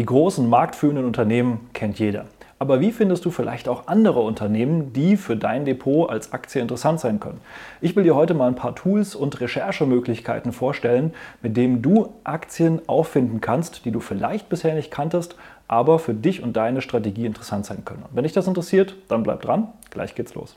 Die großen marktführenden Unternehmen kennt jeder. Aber wie findest du vielleicht auch andere Unternehmen, die für dein Depot als Aktie interessant sein können? Ich will dir heute mal ein paar Tools und Recherchemöglichkeiten vorstellen, mit denen du Aktien auffinden kannst, die du vielleicht bisher nicht kanntest, aber für dich und deine Strategie interessant sein können. wenn dich das interessiert, dann bleib dran. Gleich geht's los.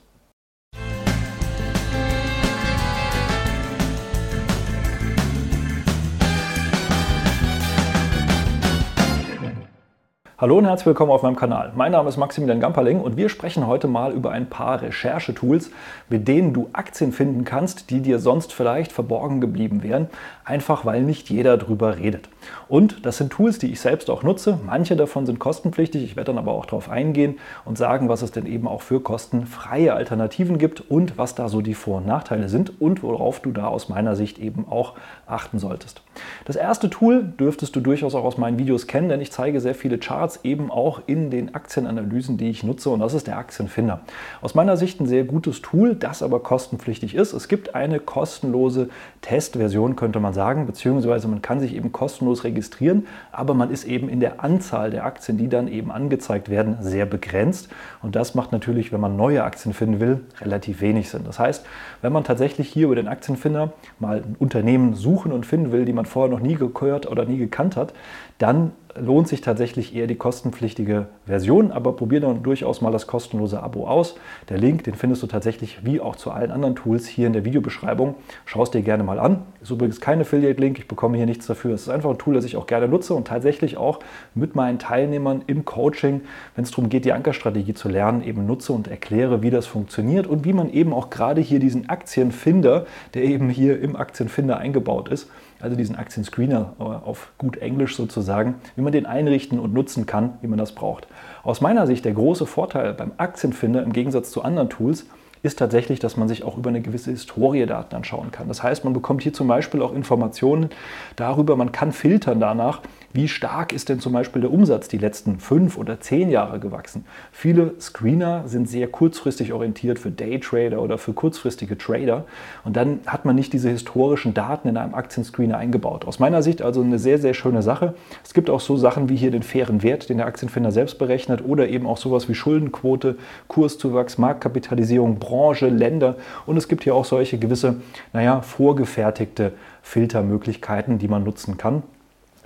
Hallo und herzlich willkommen auf meinem Kanal. Mein Name ist Maximilian Gamperling und wir sprechen heute mal über ein paar Recherchetools, mit denen du Aktien finden kannst, die dir sonst vielleicht verborgen geblieben wären, einfach weil nicht jeder drüber redet. Und das sind Tools, die ich selbst auch nutze. Manche davon sind kostenpflichtig. Ich werde dann aber auch darauf eingehen und sagen, was es denn eben auch für kostenfreie Alternativen gibt und was da so die Vor- und Nachteile sind und worauf du da aus meiner Sicht eben auch achten solltest. Das erste Tool dürftest du durchaus auch aus meinen Videos kennen, denn ich zeige sehr viele Charts eben auch in den Aktienanalysen, die ich nutze und das ist der Aktienfinder. Aus meiner Sicht ein sehr gutes Tool, das aber kostenpflichtig ist. Es gibt eine kostenlose Testversion, könnte man sagen, beziehungsweise man kann sich eben kostenlos registrieren, aber man ist eben in der Anzahl der Aktien, die dann eben angezeigt werden, sehr begrenzt und das macht natürlich, wenn man neue Aktien finden will, relativ wenig Sinn. Das heißt, wenn man tatsächlich hier über den Aktienfinder mal ein Unternehmen suchen und finden will, die man vorher noch nie gehört oder nie gekannt hat, dann lohnt sich tatsächlich eher die kostenpflichtige Version, aber probier dann durchaus mal das kostenlose Abo aus. Der Link, den findest du tatsächlich wie auch zu allen anderen Tools hier in der Videobeschreibung. Schau es dir gerne mal an. Ist übrigens kein Affiliate-Link, ich bekomme hier nichts dafür. Es ist einfach ein Tool, das ich auch gerne nutze und tatsächlich auch mit meinen Teilnehmern im Coaching, wenn es darum geht, die Ankerstrategie zu lernen, eben nutze und erkläre, wie das funktioniert und wie man eben auch gerade hier diesen Aktienfinder, der eben hier im Aktienfinder eingebaut ist, also diesen Aktienscreener auf gut Englisch sozusagen, wie man den einrichten und nutzen kann, wie man das braucht. Aus meiner Sicht der große Vorteil beim Aktienfinder im Gegensatz zu anderen Tools ist tatsächlich, dass man sich auch über eine gewisse Historie Daten anschauen kann. Das heißt, man bekommt hier zum Beispiel auch Informationen darüber, man kann filtern danach, wie stark ist denn zum Beispiel der Umsatz die letzten fünf oder zehn Jahre gewachsen? Viele Screener sind sehr kurzfristig orientiert für Daytrader oder für kurzfristige Trader und dann hat man nicht diese historischen Daten in einem Aktienscreener eingebaut. Aus meiner Sicht also eine sehr, sehr schöne Sache. Es gibt auch so Sachen wie hier den fairen Wert, den der Aktienfinder selbst berechnet oder eben auch sowas wie Schuldenquote, Kurszuwachs, Marktkapitalisierung, Branche, Länder und es gibt hier auch solche gewisse, naja, vorgefertigte Filtermöglichkeiten, die man nutzen kann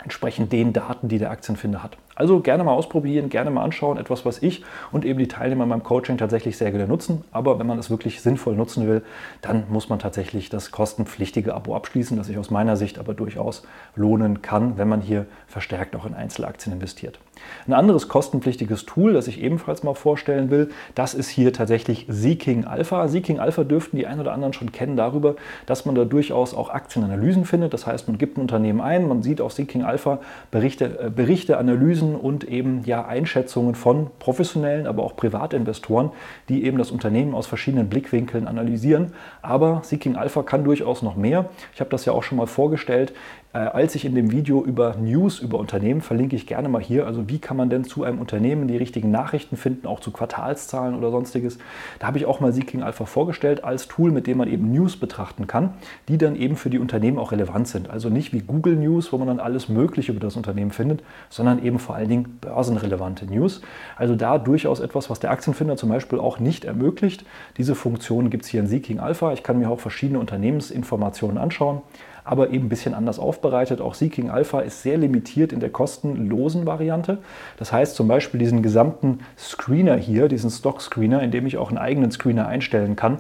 entsprechend den Daten, die der Aktienfinder hat. Also gerne mal ausprobieren, gerne mal anschauen, etwas, was ich und eben die Teilnehmer in meinem Coaching tatsächlich sehr gerne nutzen. Aber wenn man es wirklich sinnvoll nutzen will, dann muss man tatsächlich das kostenpflichtige Abo abschließen, das sich aus meiner Sicht aber durchaus lohnen kann, wenn man hier verstärkt auch in Einzelaktien investiert. Ein anderes kostenpflichtiges Tool, das ich ebenfalls mal vorstellen will, das ist hier tatsächlich Seeking Alpha. Seeking Alpha dürften die ein oder anderen schon kennen darüber, dass man da durchaus auch Aktienanalysen findet. Das heißt, man gibt ein Unternehmen ein, man sieht auf Seeking Alpha Berichte, äh, Berichte Analysen, und eben ja Einschätzungen von professionellen, aber auch Privatinvestoren, die eben das Unternehmen aus verschiedenen Blickwinkeln analysieren. Aber Seeking Alpha kann durchaus noch mehr. Ich habe das ja auch schon mal vorgestellt. Äh, als ich in dem Video über News über Unternehmen verlinke ich gerne mal hier, also wie kann man denn zu einem Unternehmen die richtigen Nachrichten finden, auch zu Quartalszahlen oder sonstiges. Da habe ich auch mal Seeking Alpha vorgestellt als Tool, mit dem man eben News betrachten kann, die dann eben für die Unternehmen auch relevant sind. Also nicht wie Google News, wo man dann alles Mögliche über das Unternehmen findet, sondern eben vor allen Dingen börsenrelevante News. Also da durchaus etwas, was der Aktienfinder zum Beispiel auch nicht ermöglicht. Diese Funktion gibt es hier in Seeking Alpha. Ich kann mir auch verschiedene Unternehmensinformationen anschauen aber eben ein bisschen anders aufbereitet. Auch Seeking Alpha ist sehr limitiert in der kostenlosen Variante. Das heißt zum Beispiel diesen gesamten Screener hier, diesen Stock Screener, in dem ich auch einen eigenen Screener einstellen kann,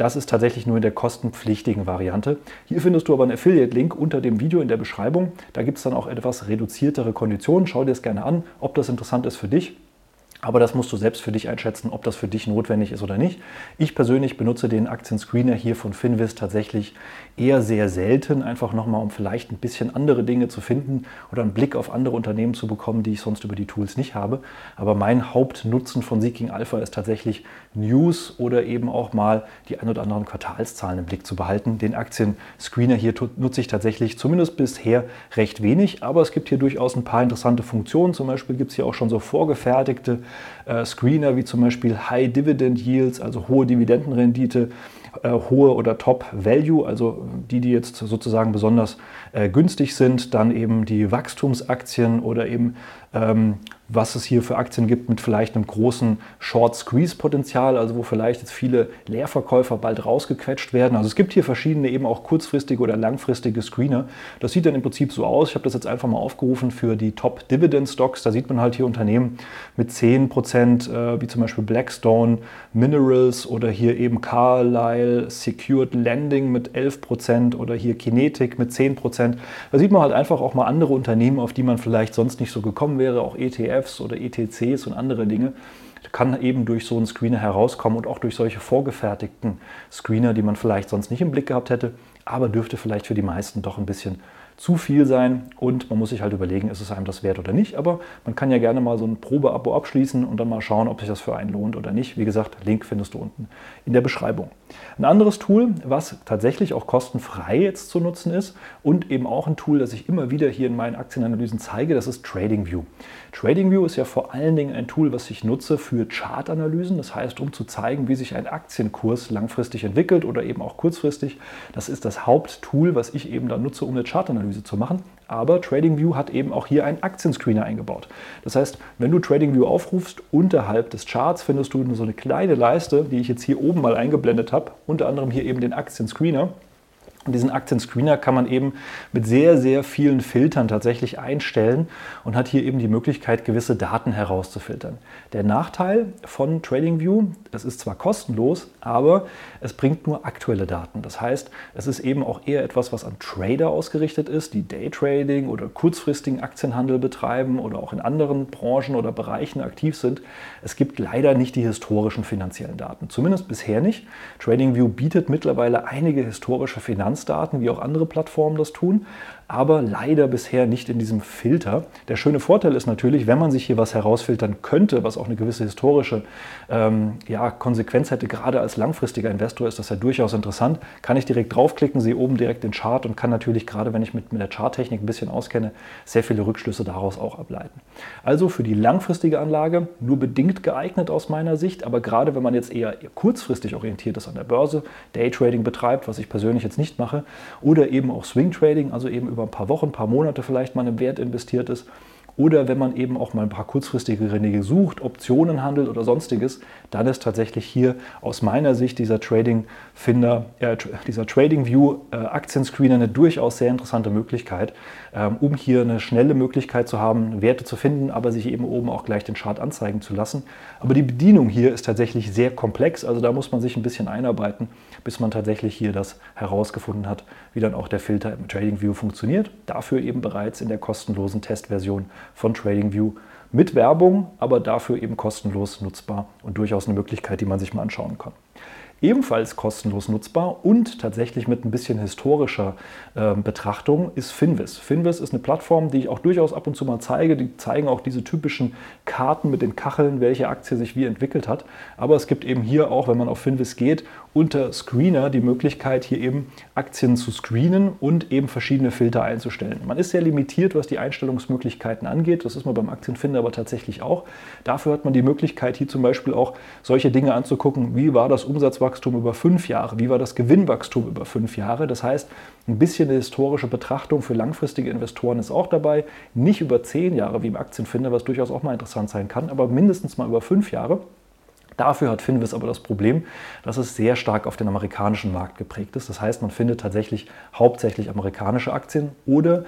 das ist tatsächlich nur in der kostenpflichtigen Variante. Hier findest du aber einen Affiliate-Link unter dem Video in der Beschreibung. Da gibt es dann auch etwas reduziertere Konditionen. Schau dir das gerne an, ob das interessant ist für dich. Aber das musst du selbst für dich einschätzen, ob das für dich notwendig ist oder nicht. Ich persönlich benutze den Aktien-Screener hier von Finvis tatsächlich eher sehr selten, einfach nochmal, um vielleicht ein bisschen andere Dinge zu finden oder einen Blick auf andere Unternehmen zu bekommen, die ich sonst über die Tools nicht habe. Aber mein Hauptnutzen von Seeking Alpha ist tatsächlich News oder eben auch mal die ein oder anderen Quartalszahlen im Blick zu behalten. Den Aktien-Screener hier nutze ich tatsächlich zumindest bisher recht wenig, aber es gibt hier durchaus ein paar interessante Funktionen. Zum Beispiel gibt es hier auch schon so vorgefertigte äh, Screener wie zum Beispiel High Dividend Yields, also hohe Dividendenrendite. äh, hohe oder Top Value, also die, die jetzt sozusagen besonders äh, günstig sind, dann eben die Wachstumsaktien oder eben ähm, was es hier für Aktien gibt mit vielleicht einem großen Short-Squeeze-Potenzial, also wo vielleicht jetzt viele Leerverkäufer bald rausgequetscht werden. Also es gibt hier verschiedene eben auch kurzfristige oder langfristige Screener. Das sieht dann im Prinzip so aus. Ich habe das jetzt einfach mal aufgerufen für die Top-Dividend-Stocks. Da sieht man halt hier Unternehmen mit 10 Prozent, äh, wie zum Beispiel Blackstone, Minerals oder hier eben Carlyle, Secured Lending mit 11 Prozent oder hier Kinetic mit 10 Prozent. Da sieht man halt einfach auch mal andere Unternehmen, auf die man vielleicht sonst nicht so gekommen wäre, auch ETFs oder ETCs und andere Dinge, kann eben durch so einen Screener herauskommen und auch durch solche vorgefertigten Screener, die man vielleicht sonst nicht im Blick gehabt hätte, aber dürfte vielleicht für die meisten doch ein bisschen zu viel sein und man muss sich halt überlegen, ist es einem das wert oder nicht. Aber man kann ja gerne mal so ein Probeabo abschließen und dann mal schauen, ob sich das für einen lohnt oder nicht. Wie gesagt, Link findest du unten in der Beschreibung. Ein anderes Tool, was tatsächlich auch kostenfrei jetzt zu nutzen ist und eben auch ein Tool, das ich immer wieder hier in meinen Aktienanalysen zeige, das ist TradingView. TradingView ist ja vor allen Dingen ein Tool, was ich nutze für Chartanalysen, das heißt, um zu zeigen, wie sich ein Aktienkurs langfristig entwickelt oder eben auch kurzfristig. Das ist das Haupttool, was ich eben da nutze, um eine Chartanalyse zu machen. Aber TradingView hat eben auch hier einen Aktienscreener eingebaut. Das heißt, wenn du TradingView aufrufst, unterhalb des Charts findest du so eine kleine Leiste, die ich jetzt hier oben mal eingeblendet habe, unter anderem hier eben den Aktienscreener. Und diesen Aktien-Screener kann man eben mit sehr, sehr vielen Filtern tatsächlich einstellen und hat hier eben die Möglichkeit, gewisse Daten herauszufiltern. Der Nachteil von TradingView, es ist zwar kostenlos, aber es bringt nur aktuelle Daten. Das heißt, es ist eben auch eher etwas, was an Trader ausgerichtet ist, die Daytrading oder kurzfristigen Aktienhandel betreiben oder auch in anderen Branchen oder Bereichen aktiv sind. Es gibt leider nicht die historischen finanziellen Daten, zumindest bisher nicht. TradingView bietet mittlerweile einige historische Finanzdaten Finanzdaten, wie auch andere Plattformen das tun aber leider bisher nicht in diesem Filter. Der schöne Vorteil ist natürlich, wenn man sich hier was herausfiltern könnte, was auch eine gewisse historische ähm, ja, Konsequenz hätte, gerade als langfristiger Investor ist das ja durchaus interessant, kann ich direkt draufklicken, sehe oben direkt den Chart und kann natürlich, gerade wenn ich mit, mit der Charttechnik ein bisschen auskenne, sehr viele Rückschlüsse daraus auch ableiten. Also für die langfristige Anlage nur bedingt geeignet aus meiner Sicht, aber gerade wenn man jetzt eher kurzfristig orientiert ist an der Börse, Daytrading betreibt, was ich persönlich jetzt nicht mache, oder eben auch Swing Trading, also eben über über ein paar Wochen, ein paar Monate vielleicht mal im Wert investiert ist. Oder wenn man eben auch mal ein paar kurzfristige Dinge sucht, Optionen handelt oder sonstiges, dann ist tatsächlich hier aus meiner Sicht dieser Trading Finder, äh, dieser Trading View äh, Aktienscreener eine durchaus sehr interessante Möglichkeit, ähm, um hier eine schnelle Möglichkeit zu haben, Werte zu finden, aber sich eben oben auch gleich den Chart anzeigen zu lassen. Aber die Bedienung hier ist tatsächlich sehr komplex, also da muss man sich ein bisschen einarbeiten, bis man tatsächlich hier das herausgefunden hat, wie dann auch der Filter im Trading View funktioniert. Dafür eben bereits in der kostenlosen Testversion von TradingView mit Werbung, aber dafür eben kostenlos nutzbar und durchaus eine Möglichkeit, die man sich mal anschauen kann ebenfalls kostenlos nutzbar und tatsächlich mit ein bisschen historischer äh, Betrachtung ist Finvis. Finvis ist eine Plattform, die ich auch durchaus ab und zu mal zeige. Die zeigen auch diese typischen Karten mit den Kacheln, welche Aktie sich wie entwickelt hat. Aber es gibt eben hier auch, wenn man auf Finvis geht, unter Screener die Möglichkeit, hier eben Aktien zu screenen und eben verschiedene Filter einzustellen. Man ist sehr limitiert, was die Einstellungsmöglichkeiten angeht. Das ist man beim Aktienfinder aber tatsächlich auch. Dafür hat man die Möglichkeit, hier zum Beispiel auch solche Dinge anzugucken, wie war das Umsatzwachstum über fünf Jahre, wie war das Gewinnwachstum über fünf Jahre. Das heißt, ein bisschen eine historische Betrachtung für langfristige Investoren ist auch dabei. Nicht über zehn Jahre wie im Aktienfinder, was durchaus auch mal interessant sein kann, aber mindestens mal über fünf Jahre. Dafür hat Finvis aber das Problem, dass es sehr stark auf den amerikanischen Markt geprägt ist. Das heißt, man findet tatsächlich hauptsächlich amerikanische Aktien oder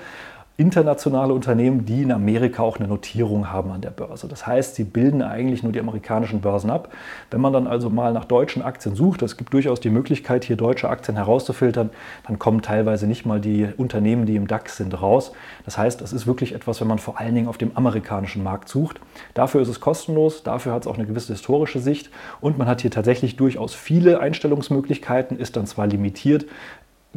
internationale Unternehmen, die in Amerika auch eine Notierung haben an der Börse. Das heißt, sie bilden eigentlich nur die amerikanischen Börsen ab. Wenn man dann also mal nach deutschen Aktien sucht, es gibt durchaus die Möglichkeit, hier deutsche Aktien herauszufiltern, dann kommen teilweise nicht mal die Unternehmen, die im DAX sind, raus. Das heißt, es ist wirklich etwas, wenn man vor allen Dingen auf dem amerikanischen Markt sucht. Dafür ist es kostenlos, dafür hat es auch eine gewisse historische Sicht und man hat hier tatsächlich durchaus viele Einstellungsmöglichkeiten, ist dann zwar limitiert,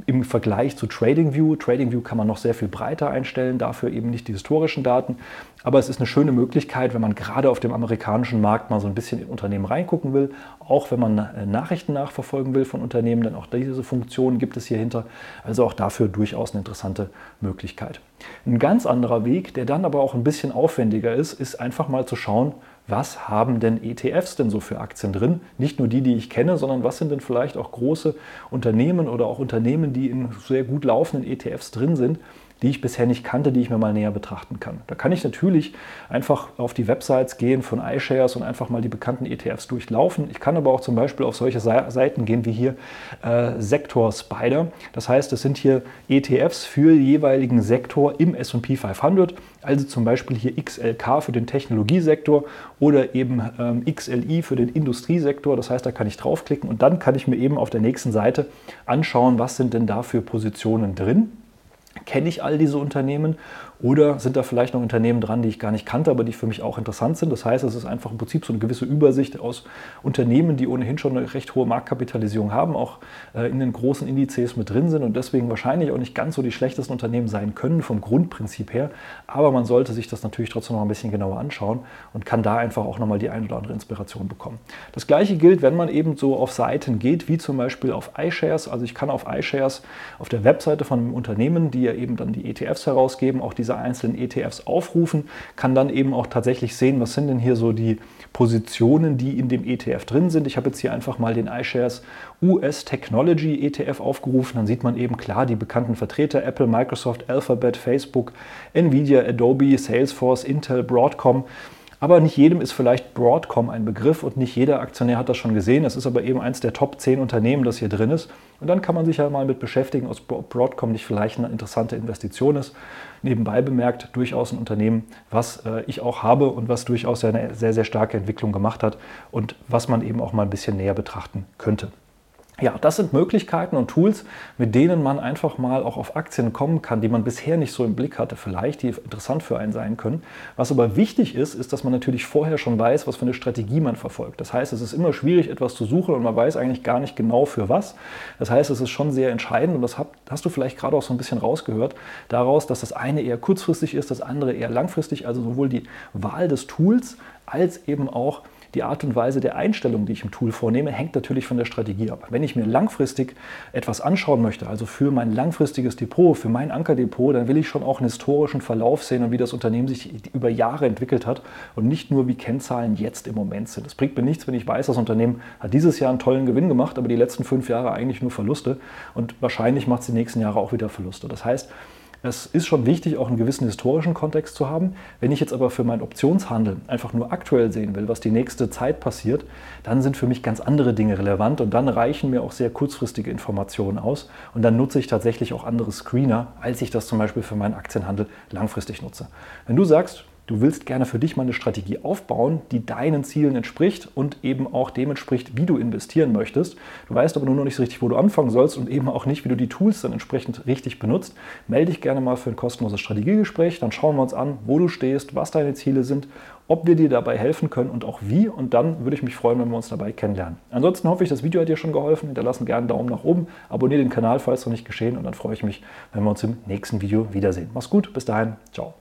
im Vergleich zu TradingView. TradingView kann man noch sehr viel breiter einstellen, dafür eben nicht die historischen Daten. Aber es ist eine schöne Möglichkeit, wenn man gerade auf dem amerikanischen Markt mal so ein bisschen in Unternehmen reingucken will, auch wenn man äh, Nachrichten nachverfolgen will von Unternehmen, dann auch diese Funktion gibt es hier hinter. Also auch dafür durchaus eine interessante Möglichkeit. Ein ganz anderer Weg, der dann aber auch ein bisschen aufwendiger ist, ist einfach mal zu schauen, was haben denn ETFs denn so für Aktien drin? Nicht nur die, die ich kenne, sondern was sind denn vielleicht auch große Unternehmen oder auch Unternehmen, die in sehr gut laufenden ETFs drin sind, die ich bisher nicht kannte, die ich mir mal näher betrachten kann. Da kann ich natürlich einfach auf die Websites gehen von iShares und einfach mal die bekannten ETFs durchlaufen. Ich kann aber auch zum Beispiel auf solche Seiten gehen wie hier äh, Sektor Spider. Das heißt, es sind hier ETFs für jeweiligen Sektor im S&P 500. Also zum Beispiel hier XLK für den Technologiesektor oder eben ähm, XLI für den Industriesektor. Das heißt, da kann ich draufklicken und dann kann ich mir eben auf der nächsten Seite anschauen, was sind denn da für Positionen drin. Kenne ich all diese Unternehmen oder sind da vielleicht noch Unternehmen dran, die ich gar nicht kannte, aber die für mich auch interessant sind? Das heißt, es ist einfach im Prinzip so eine gewisse Übersicht aus Unternehmen, die ohnehin schon eine recht hohe Marktkapitalisierung haben, auch äh, in den großen Indizes mit drin sind und deswegen wahrscheinlich auch nicht ganz so die schlechtesten Unternehmen sein können vom Grundprinzip her. Aber man sollte sich das natürlich trotzdem noch ein bisschen genauer anschauen und kann da einfach auch nochmal die ein oder andere Inspiration bekommen. Das gleiche gilt, wenn man eben so auf Seiten geht, wie zum Beispiel auf iShares. Also ich kann auf iShares auf der Webseite von einem Unternehmen, die ja eben dann die ETFs herausgeben, auch diese einzelnen ETFs aufrufen, kann dann eben auch tatsächlich sehen, was sind denn hier so die Positionen, die in dem ETF drin sind. Ich habe jetzt hier einfach mal den iShares US Technology ETF aufgerufen. Dann sieht man eben klar die bekannten Vertreter Apple, Microsoft, Alphabet, Facebook, Nvidia, Adobe, Salesforce, Intel, Broadcom. Aber nicht jedem ist vielleicht Broadcom ein Begriff und nicht jeder Aktionär hat das schon gesehen. Es ist aber eben eins der Top 10 Unternehmen, das hier drin ist. Und dann kann man sich ja mal mit beschäftigen, ob Broadcom nicht vielleicht eine interessante Investition ist. Nebenbei bemerkt, durchaus ein Unternehmen, was äh, ich auch habe und was durchaus eine sehr, sehr starke Entwicklung gemacht hat und was man eben auch mal ein bisschen näher betrachten könnte. Ja, das sind Möglichkeiten und Tools, mit denen man einfach mal auch auf Aktien kommen kann, die man bisher nicht so im Blick hatte, vielleicht, die interessant für einen sein können. Was aber wichtig ist, ist, dass man natürlich vorher schon weiß, was für eine Strategie man verfolgt. Das heißt, es ist immer schwierig, etwas zu suchen und man weiß eigentlich gar nicht genau für was. Das heißt, es ist schon sehr entscheidend und das hast du vielleicht gerade auch so ein bisschen rausgehört, daraus, dass das eine eher kurzfristig ist, das andere eher langfristig, also sowohl die Wahl des Tools als eben auch die Art und Weise der Einstellung, die ich im Tool vornehme, hängt natürlich von der Strategie ab. Wenn ich mir langfristig etwas anschauen möchte, also für mein langfristiges Depot, für mein Ankerdepot, dann will ich schon auch einen historischen Verlauf sehen und wie das Unternehmen sich über Jahre entwickelt hat und nicht nur wie Kennzahlen jetzt im Moment sind. Es bringt mir nichts, wenn ich weiß, das Unternehmen hat dieses Jahr einen tollen Gewinn gemacht, aber die letzten fünf Jahre eigentlich nur Verluste und wahrscheinlich macht es die nächsten Jahre auch wieder Verluste. Das heißt, es ist schon wichtig, auch einen gewissen historischen Kontext zu haben. Wenn ich jetzt aber für meinen Optionshandel einfach nur aktuell sehen will, was die nächste Zeit passiert, dann sind für mich ganz andere Dinge relevant und dann reichen mir auch sehr kurzfristige Informationen aus und dann nutze ich tatsächlich auch andere Screener, als ich das zum Beispiel für meinen Aktienhandel langfristig nutze. Wenn du sagst, Du willst gerne für dich mal eine Strategie aufbauen, die deinen Zielen entspricht und eben auch dem entspricht, wie du investieren möchtest. Du weißt aber nur noch nicht so richtig, wo du anfangen sollst und eben auch nicht, wie du die Tools dann entsprechend richtig benutzt. Melde dich gerne mal für ein kostenloses Strategiegespräch. Dann schauen wir uns an, wo du stehst, was deine Ziele sind, ob wir dir dabei helfen können und auch wie. Und dann würde ich mich freuen, wenn wir uns dabei kennenlernen. Ansonsten hoffe ich, das Video hat dir schon geholfen. Hinterlassen gerne einen Daumen nach oben, abonniere den Kanal, falls noch nicht geschehen. Und dann freue ich mich, wenn wir uns im nächsten Video wiedersehen. Mach's gut, bis dahin, ciao.